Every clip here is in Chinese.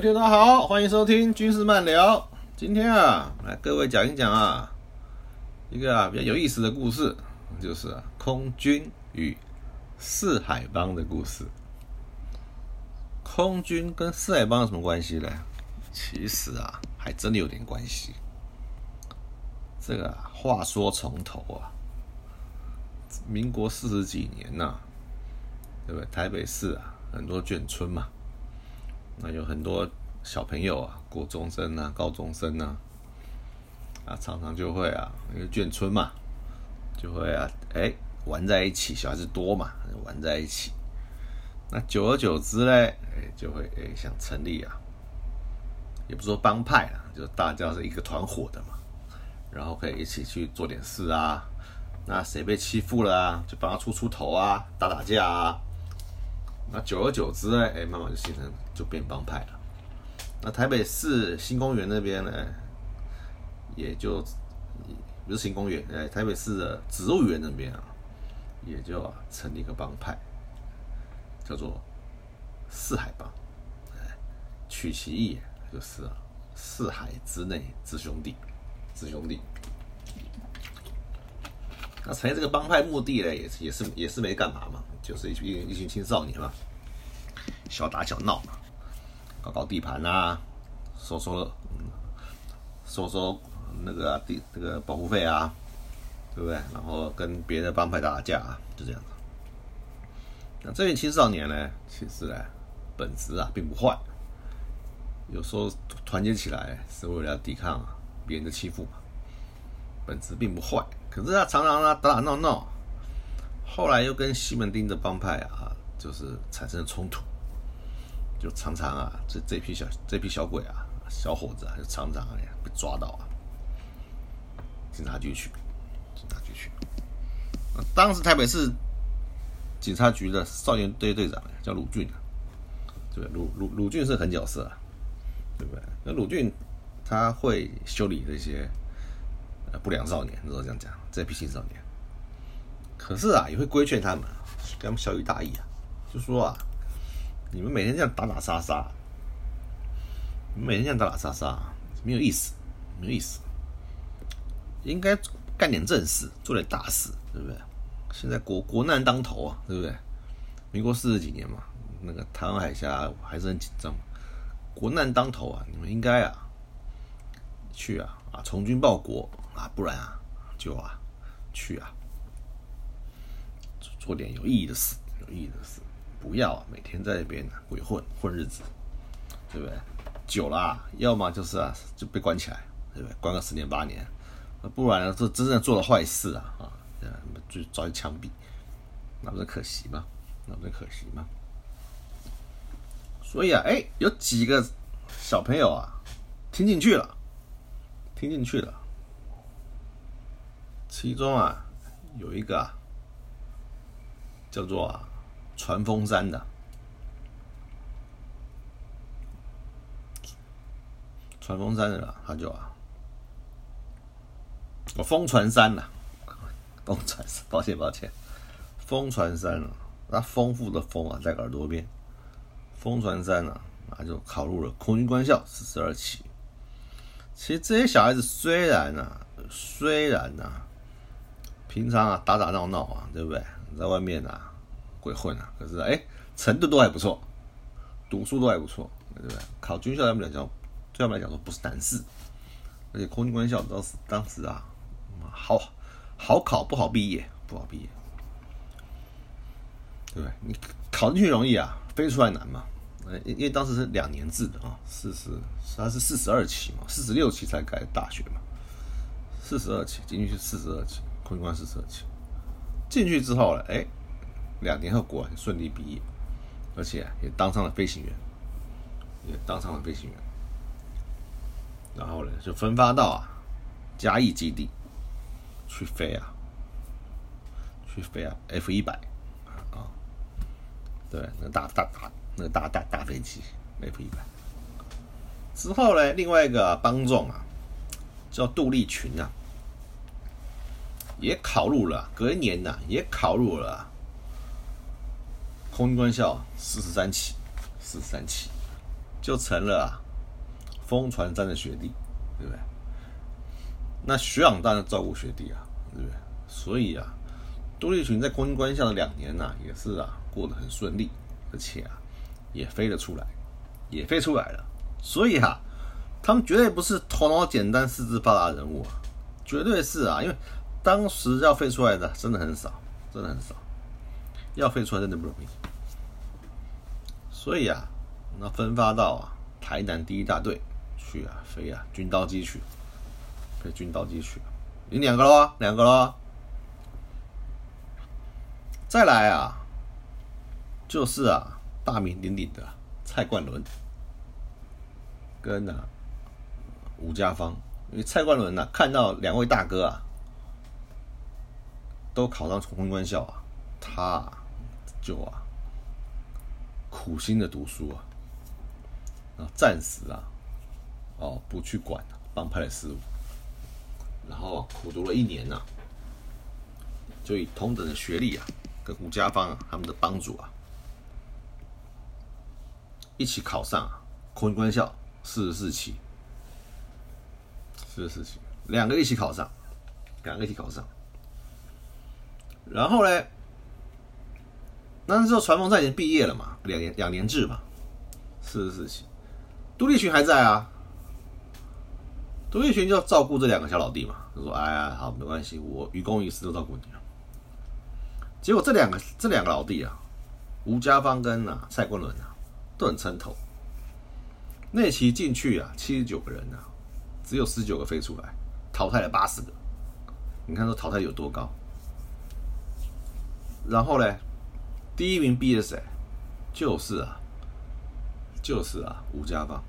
大家好，欢迎收听军事漫聊。今天啊，来各位讲一讲啊，一个啊比较有意思的故事，就是啊空军与四海帮的故事。空军跟四海帮有什么关系呢？其实啊，还真的有点关系。这个啊，话说从头啊，民国四十几年呐，对不对？台北市啊，很多眷村嘛。那有很多小朋友啊，国中生啊，高中生啊，啊，常常就会啊，因为眷村嘛，就会啊，哎，玩在一起，小孩子多嘛，玩在一起。那久而久之呢，哎，就会哎想成立啊，也不说帮派啊，就大家是一个团伙的嘛，然后可以一起去做点事啊。那谁被欺负了啊，就帮他出出头啊，打打架啊。那久而久之呢，哎，慢慢就形成，就变帮派了。那台北市新公园那边呢，也就不是新公园，哎，台北市的植物园那边啊，也就啊成立一个帮派，叫做四海帮。哎，取其意就是啊，四海之内之兄弟，之兄弟。那成立这个帮派目的呢，也是也是也是没干嘛嘛。就是一群一群青少年嘛，小打小闹嘛，搞搞地盘啊，收收收收那个地这个保护费啊，对不对？然后跟别的帮派打打架啊，就这样子。那这群青少年呢，其实呢，本质啊并不坏，有时候团结起来是为了抵抗别人的欺负嘛，本质并不坏。可是他常常啊打打闹闹。后来又跟西门町的帮派啊，就是产生了冲突，就常常啊，这这批小这批小鬼啊，小伙子啊，就常常哎被抓到啊，警察局去，警察局去。当时台北市警察局的少年队队长叫鲁俊，对鲁鲁鲁俊是狠角色啊，对不对？那鲁俊他会修理这些不良少年，如果这样讲，这批青少年。可是啊，也会规劝他们，给他们小雨大意啊，就说啊，你们每天这样打打杀杀，你们每天这样打打杀杀，没有意思，没有意思，应该干点正事，做点大事，对不对？现在国国难当头啊，对不对？民国四十几年嘛，那个台湾海峡还是很紧张，国难当头啊，你们应该啊，去啊啊，从军报国啊，不然啊，就啊，去啊。做点有意义的事，有意义的事，不要啊每天在那边鬼混混日子，对不对？久了，要么就是啊，就被关起来，对不对？关个十年八年，不然呢，这真正做了坏事啊啊，就遭枪毙，那不是可惜吗？那不是可惜吗？所以啊，哎，有几个小朋友啊，听进去了，听进去了，其中啊，有一个。叫做，传风山的，传风山的，他就啊，我风传山呐，风传山，抱歉抱歉，风传山啊，那丰富的风啊，在耳朵边，风传山啊，那就考入了空军官校四十二期。其实这些小孩子虽然啊，虽然啊，平常啊打打闹闹啊，对不对？在外面啊，鬼混啊，可是哎，程度都还不错，读书都还不错，对不对？考军校他们来讲，对他们来讲说不是难事，而且空军官校当时当时啊，好好考不好毕业，不好毕业。对不对？你考进去容易啊，飞出来难嘛。因因为当时是两年制的啊，四十，它是四十二期嘛，四十六期才改大学嘛，四十二期进去是四十二期，空军官四十二期，进去之后呢，哎，两年后果然顺利毕业，而且也当上了飞行员，也当上了飞行员，然后呢就分发到啊嘉义基地去飞啊，去飞啊 F 一百啊，对，那大大大。那个大大大飞机，F 一百。之后呢，另外一个帮众啊，叫杜立群啊，也考入了，隔一年呢，也考入了空军官校四十三期，四十三期，就成了啊风传站的学弟，对不对？那学长当然照顾学弟啊，对不对？所以啊，杜立群在空军官校的两年呐，也是啊，过得很顺利，而且啊。也飞了出来，也飞出来了，所以哈，他们绝对不是头脑简单、四肢发达的人物啊，绝对是啊，因为当时要飞出来的真的很少，真的很少，要飞出来真的不容易，所以啊，那分发到啊台南第一大队去啊飞啊军刀机去，飞军刀机去，你两个喽，两个喽，再来啊，就是啊。大名鼎鼎的蔡冠伦跟啊吴家芳，因为蔡冠伦呢看到两位大哥啊都考上重婚官校啊，他就啊苦心的读书啊，啊暂时啊哦不去管帮派的事务，然后苦读了一年呢，就以同等的学历啊跟吴家芳啊他们的帮主啊。一起考上空军官校四十四期，四十四期，两个一起考上，两个一起考上。然后呢，那时候传风在已经毕业了嘛，两年两年制嘛，四十四期，杜立群还在啊，杜立群就要照顾这两个小老弟嘛，他说：“哎呀，好，没关系，我于公于私都照顾你。”结果这两个这两个老弟啊，吴家芳跟啊蔡冠伦啊。都很撑头，那期进去啊，七十九个人啊，只有十九个飞出来，淘汰了八十个。你看这淘汰有多高？然后呢，第一名毕业谁？就是啊，就是啊，吴家芳。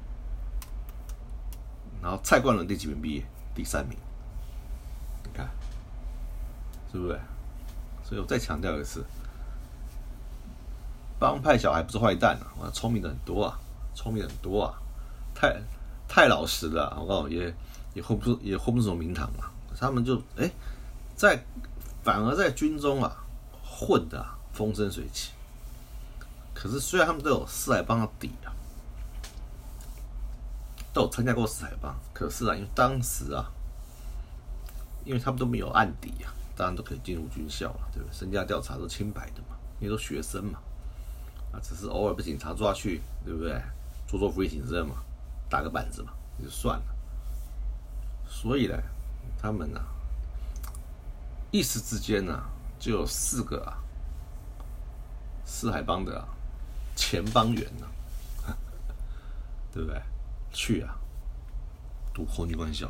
然后蔡冠伦第几名毕业？第三名。你看，是不是？所以我再强调一次。帮派小孩不是坏蛋啊，聪明的很多啊，聪明很多啊，太太老实了，我告诉你也也混不出也混不出什么名堂嘛。他们就哎，在反而在军中啊混的风生水起。可是虽然他们都有四海帮的底啊，都有参加过四海帮，可是啊，因为当时啊，因为他们都没有案底啊，当然都可以进入军校了，对不对？身家调查都清白的嘛，因为都学生嘛。啊，只是偶尔被警察抓去，对不对？做做服役警证嘛，打个板子嘛，也就算了。所以呢，他们呢，一时之间呢，就有四个啊，四海帮的啊前帮员呢，对不对？去啊，读空军官校，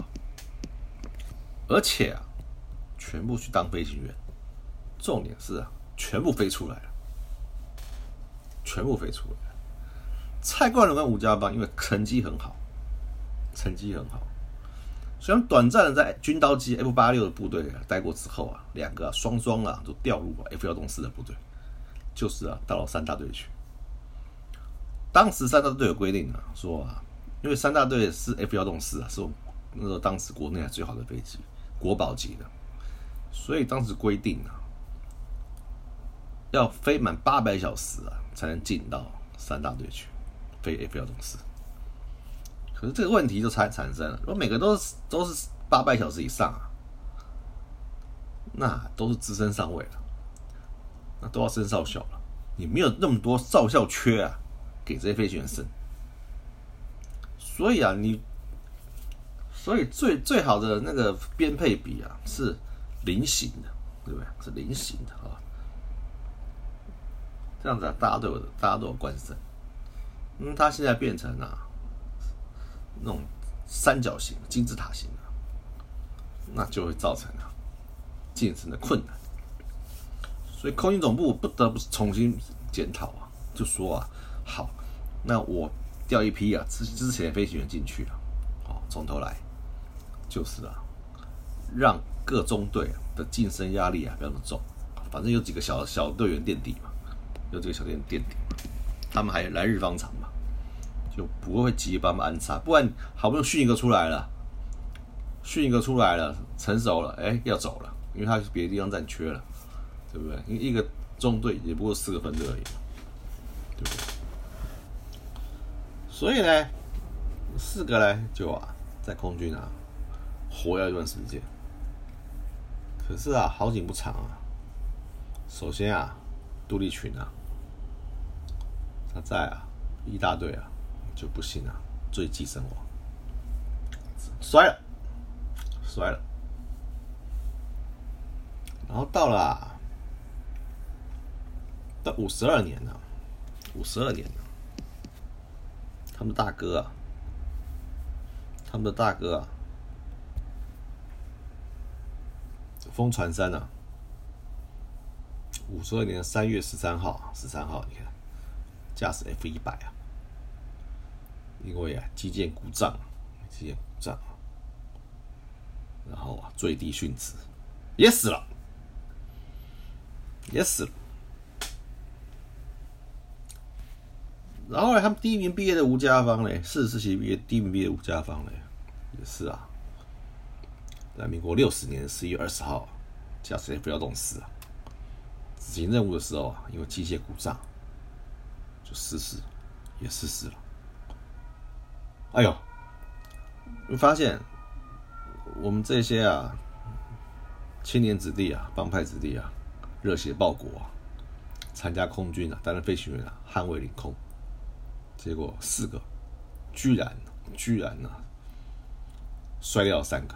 而且啊，全部去当飞行员。重点是啊，全部飞出来了。全部飞出来。蔡冠伦跟吴家邦因为成绩很好，成绩很好，虽然短暂的在军刀机 F 八六的部队待过之后啊，两个双双啊都调入 F 幺洞四的部队，就是啊到了三大队去。当时三大队有规定啊，说啊，因为三大队是 F 幺洞四啊，是我那时候当时国内最好的飞机，国宝级的，所以当时规定啊，要飞满八百小时啊。才能进到三大队去飞 F 幺洞四，可是这个问题就产产生了，如果每个都是都是八百小时以上啊，那都是资深上尉了，那都要升少校了，你没有那么多少校缺啊，给这些飞行员升，所以啊，你所以最最好的那个编配比啊是菱形的，对不对？是菱形的啊。这样子啊，大家都有大家都有惯性。嗯，它现在变成啊那种三角形、金字塔形的，那就会造成啊晋升的困难。所以空军总部不得不重新检讨啊，就说啊，好，那我调一批啊之之前的飞行员进去啊，好，从头来，就是啊，让各中队的晋升压力啊不要那么重，反正有几个小小队员垫底嘛，有几个小队员垫底嘛，他们还来日方长嘛。就不会急把他们安插，不然好不容易训一个出来了，训一个出来了，成熟了，哎，要走了，因为他别的地方占缺了，对不对？因为一个中队也不过四个分队而已，对不对？所以呢，四个呢就啊，在空军啊活要一段时间，可是啊，好景不长啊。首先啊，杜立群啊，他在啊一大队啊。就不幸啊，坠机身亡，摔了，摔了。然后到了到五十二年了，五十二年了，他们大哥啊，他们的大哥啊，风传山啊，五十二年三月十三号，十三号，你看，驾驶 F 一百啊。因为啊，肌腱故障，肌腱故障，然后啊，坠地殉职，也死了，也死了。然后呢，他们第一名毕业的吴家芳呢，四十期毕业第一名毕业吴家芳呢，也是啊，在民国六十年十一月二十号，驾驶 F 幺洞四啊，执行任务的时候啊，因为机械故障就失事，也失事了。哎呦，你发现我们这些啊青年子弟啊、帮派子弟啊，热血报国啊，参加空军啊，担任飞行员啊，捍卫领空，结果四个居然居然呢摔掉三个，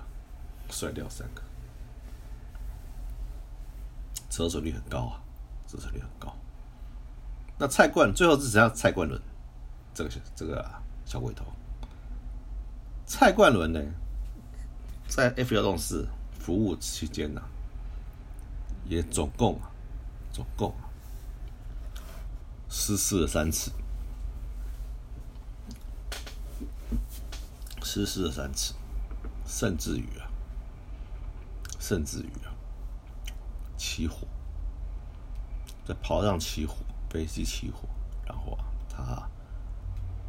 摔掉三个，折损率很高啊，折损率很高。那蔡冠最后是只要蔡冠伦这个这个小鬼头。蔡冠伦呢，在 F 幺洞四服务期间呢，也总共啊，总共失事了三次，失事了三次，甚至于啊，甚至于啊，起火，在跑道上起火，飞机起火，然后啊，他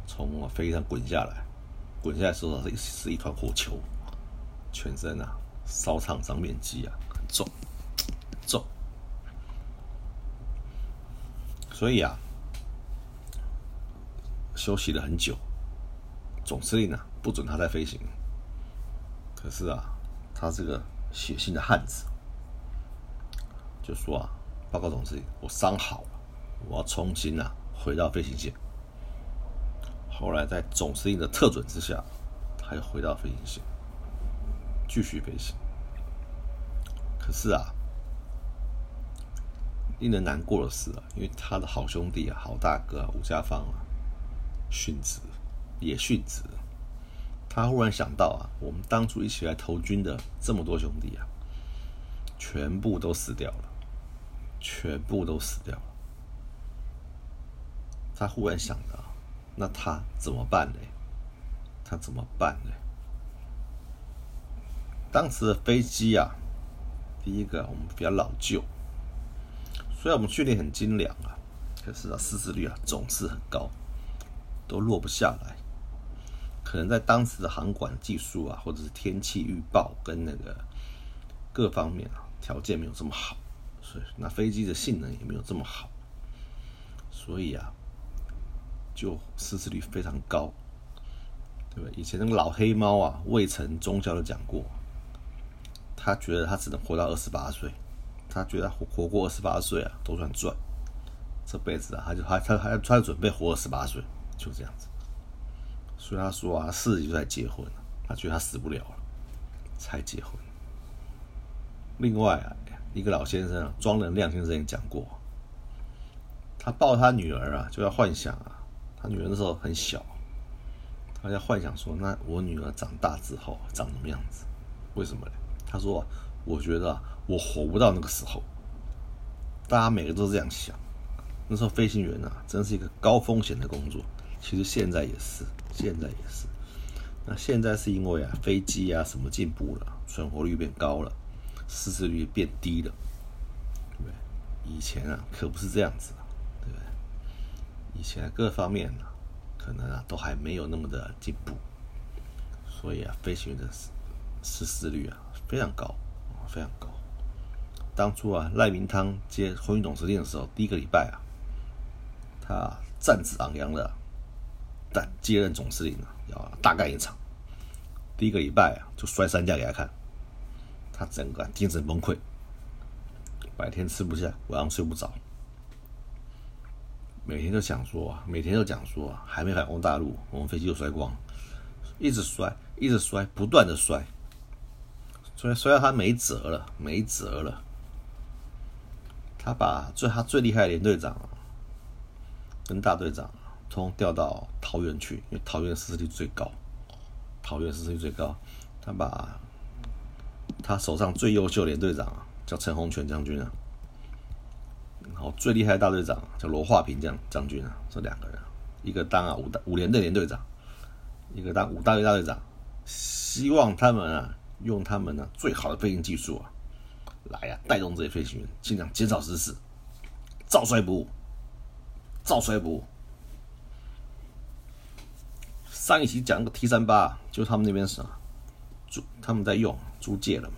从飞机上滚下来。滚下来时候是是一团火球，全身啊烧烫伤面积啊很重，重，所以啊休息了很久，总司令啊不准他再飞行，可是啊他这个血性的汉子就说啊报告总司令我伤好了，我要重新啊回到飞行线。后来在总司令的特准之下，他又回到飞行线，继续飞行。可是啊，令人难过的是啊，因为他的好兄弟啊、好大哥啊吴家芳啊殉职，也殉职。他忽然想到啊，我们当初一起来投军的这么多兄弟啊，全部都死掉了，全部都死掉了。他忽然想到。那他怎么办呢？他怎么办呢？当时的飞机啊，第一个我们比较老旧，虽然我们训练很精良啊，可是啊失事率啊总是很高，都落不下来。可能在当时的航管技术啊，或者是天气预报跟那个各方面啊条件没有这么好，所以那飞机的性能也没有这么好，所以啊。就失事率非常高，对吧？以前那个老黑猫啊，魏晨中校都讲过，他觉得他只能活到二十八岁，他觉得活活过二十八岁啊，都算赚，这辈子啊，他就他他他他准备活二十八岁，就这样子。所以他说啊，四十几岁才结婚，他觉得他死不了了，才结婚。另外啊，一个老先生啊庄仁亮先生也讲过。他抱他女儿啊，就要幻想啊，他女儿那时候很小，他在幻想说，那我女儿长大之后长什么样子？为什么呢？他说，我觉得我活不到那个时候。大家每个都这样想。那时候飞行员啊，真是一个高风险的工作。其实现在也是，现在也是。那现在是因为啊，飞机啊什么进步了，存活率变高了，失事率变低了，对不对？以前啊，可不是这样子，对不对？以前各方面呢，可能啊都还没有那么的进步，所以啊，飞行员的失失事率啊非常高，非常高。当初啊，赖明汤接空运总司令的时候，第一个礼拜啊，他战志昂扬的，接任总司令啊，要大干一场。第一个礼拜啊，就摔三架给他看，他整个精神崩溃，白天吃不下，晚上睡不着，每天都想说啊，每天都讲说啊，还没反攻大陆，我们飞机就摔光，一直摔，一直摔，不断的摔，摔摔到他没辙了，没辙了。他把最他最厉害的连队长跟大队长通调到桃园去，因为桃园失事率最高。桃园失事率最高，他把他手上最优秀连队长叫陈洪全将军啊，然后最厉害的。大队长叫罗化平将将军啊，这两个人，一个当啊五五连队连队长，一个当五大队大队长，希望他们啊用他们呢最好的。飞行技术啊，来啊带动这些飞行员，尽量减少失事，照摔不误，照摔不误。上一期讲个 T 三八，就他们那边是租，他们在用租借了嘛。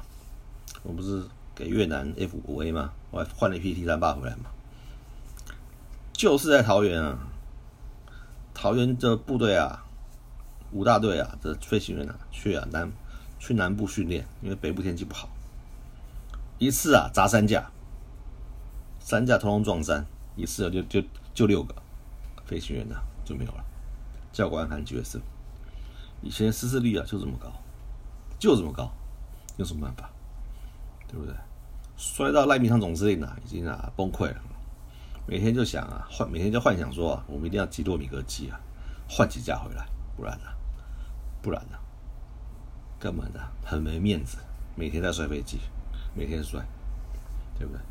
我不是给越南 F 五 A 吗？我还换了一批 T 三八回来嘛。就是在桃园啊，桃园的部队啊，五大队啊的飞行员啊，去啊南去南部训练，因为北部天气不好。一次啊砸三架，三架通通撞山，一次就就就六个飞行员呢就没有了。教官喊角色，以前失事率啊就这么高，就这么高，有什么办法？对不对？摔到赖明昌总司令啊，已经啊崩溃了，每天就想啊幻，每天就幻想说啊，我们一定要击落米格机啊，换几架回来，不然呢，不然呢，根本的很没面子，每天在摔飞机，每天摔，对不对？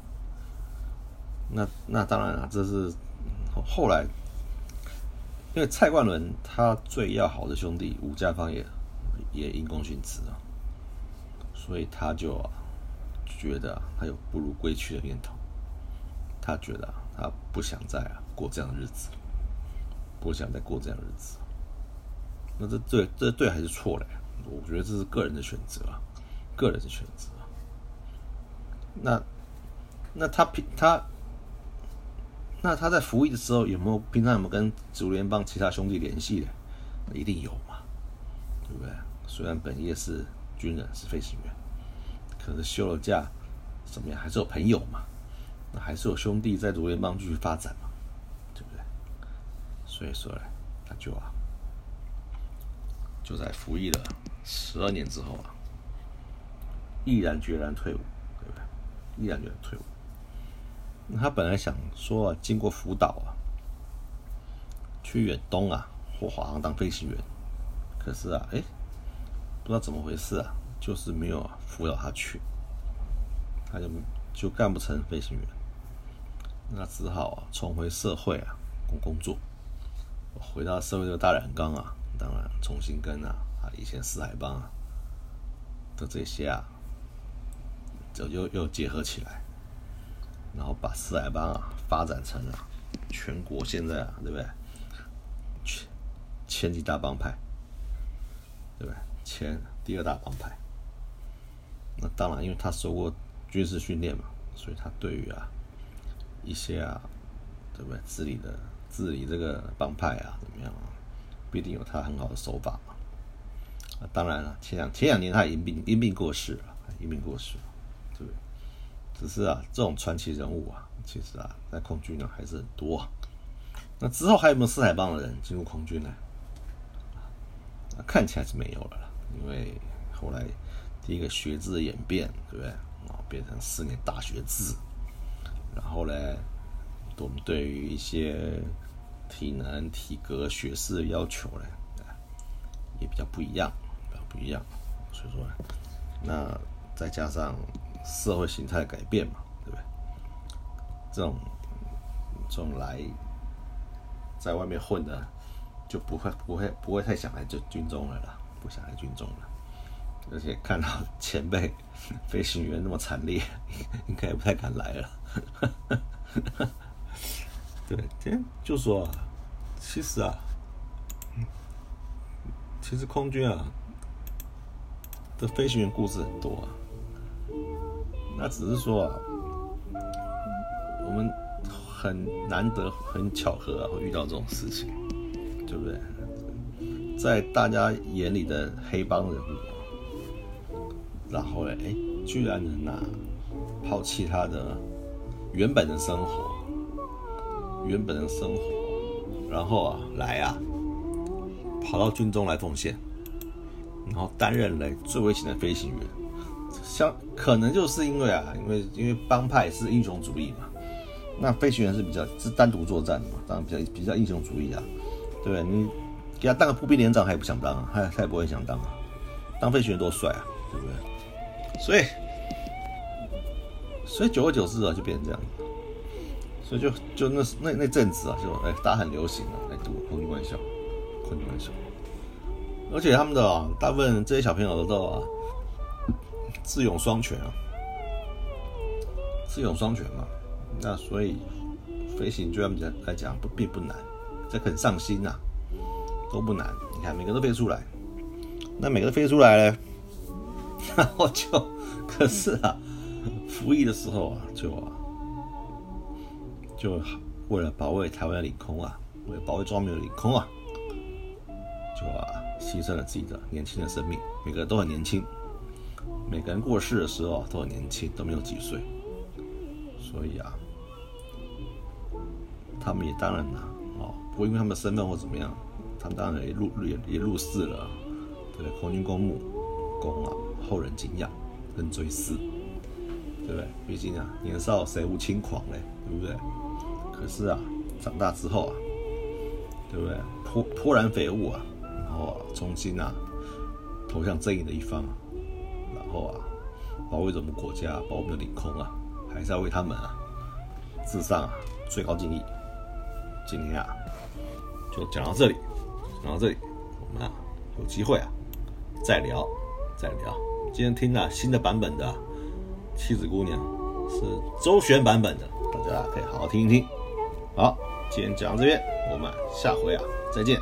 那那当然了，这是后来。因为蔡冠伦他最要好的兄弟吴家芳也也因公殉职啊，所以他就觉得他有不如归去的念头，他觉得他不想再啊过这样的日子，不想再过这样的日子。那这对这对还是错嘞？我觉得这是个人的选择，个人的选择。那那他平他。那他在服役的时候有没有平常有没有跟主联邦其他兄弟联系的？一定有嘛，对不对？虽然本业是军人是飞行员，可是休了假怎么样？还是有朋友嘛？那还是有兄弟在主联邦继续发展嘛？对不对？所以说呢，他就啊，就在服役了十二年之后啊，毅然决然退伍，对不对？毅然决然退伍。他本来想说啊，经过辅导啊，去远东啊或华航当飞行员，可是啊，哎，不知道怎么回事啊，就是没有辅导他去，他就就干不成飞行员，那只好啊重回社会啊工工作，回到社会这个大染缸啊，当然重新跟啊啊以前四海帮啊的这些啊，就又又结合起来。然后把四海帮啊发展成了全国现在啊，对不对？前前几大帮派，对不对？前第二大帮派。那当然，因为他受过军事训练嘛，所以他对于啊一些啊，对不对？治理的治理这个帮派啊，怎么样啊？必定有他很好的手法。啊，当然了，前两前两年他因病因病过世了，因病过世，只是啊，这种传奇人物啊，其实啊，在空军呢还是很多。那之后还有没有四海帮的人进入空军呢？看起来是没有了，因为后来第一个学制的演变，对不对？啊，变成四年大学制，然后呢，我们对于一些体能、体格、学识的要求呢，也比较不一样，不一样。所以说，那再加上社会形态改变嘛，对不对？这种这种来在外面混的，就不会不会不会太想来就军中了啦，不想来军中了。而且看到前辈飞行员那么惨烈，应该也不太敢来了。对，今天就说，其实啊，其实空军啊的飞行员故事很多啊。那只是说啊，我们很难得、很巧合啊，会遇到这种事情，对不对？在大家眼里的黑帮人物，然后呢，哎，居然能拿抛弃他的原本的生活，原本的生活，然后啊，来啊，跑到军中来奉献，然后担任了最危险的飞行员。像可能就是因为啊，因为因为帮派是英雄主义嘛，那飞行员是比较是单独作战的嘛，当然比较比较英雄主义啊，对不对？你给他当个步兵连长，他也不想当啊，他他也不会想当啊，当飞行员多帅啊，对不对？所以所以久而久之啊，就变成这样，所以就就那那那阵子啊，就哎大家很流行啊，来读空军官校，空军官校，而且他们的啊，大部分这些小朋友都啊。智勇双全啊，智勇双全嘛，那所以飞行对他们来讲不并不难，这很上心呐，都不难。你看每个都飞出来，那每个都飞出来呢，然后就可是啊，服役的时候啊，就啊，就为了保卫台湾的领空啊，为了保卫中华民国领空啊，就啊牺牲了自己的年轻的生命，每个都很年轻。每个人过世的时候都很年轻，都没有几岁，所以啊，他们也当然了，哦，不过因为他们的身份或怎么样，他们当然也入也也入世了，对不对？空军公墓，供啊后人敬仰跟追思，对不对？毕竟啊，年少谁无轻狂嘞，对不对？可是啊，长大之后啊，对不对？颇颇然匪悟啊，然后啊，重新啊，投向正义的一方。后啊，保卫着我们国家，保我们的领空啊，还是要为他们啊致上啊最高敬意。今天啊，就讲到这里，讲到这里，我们啊有机会啊再聊，再聊。今天听了新的版本的《妻子姑娘》，是周旋版本的，大家可以好好听一听。好，今天讲到这边，我们下回啊再见。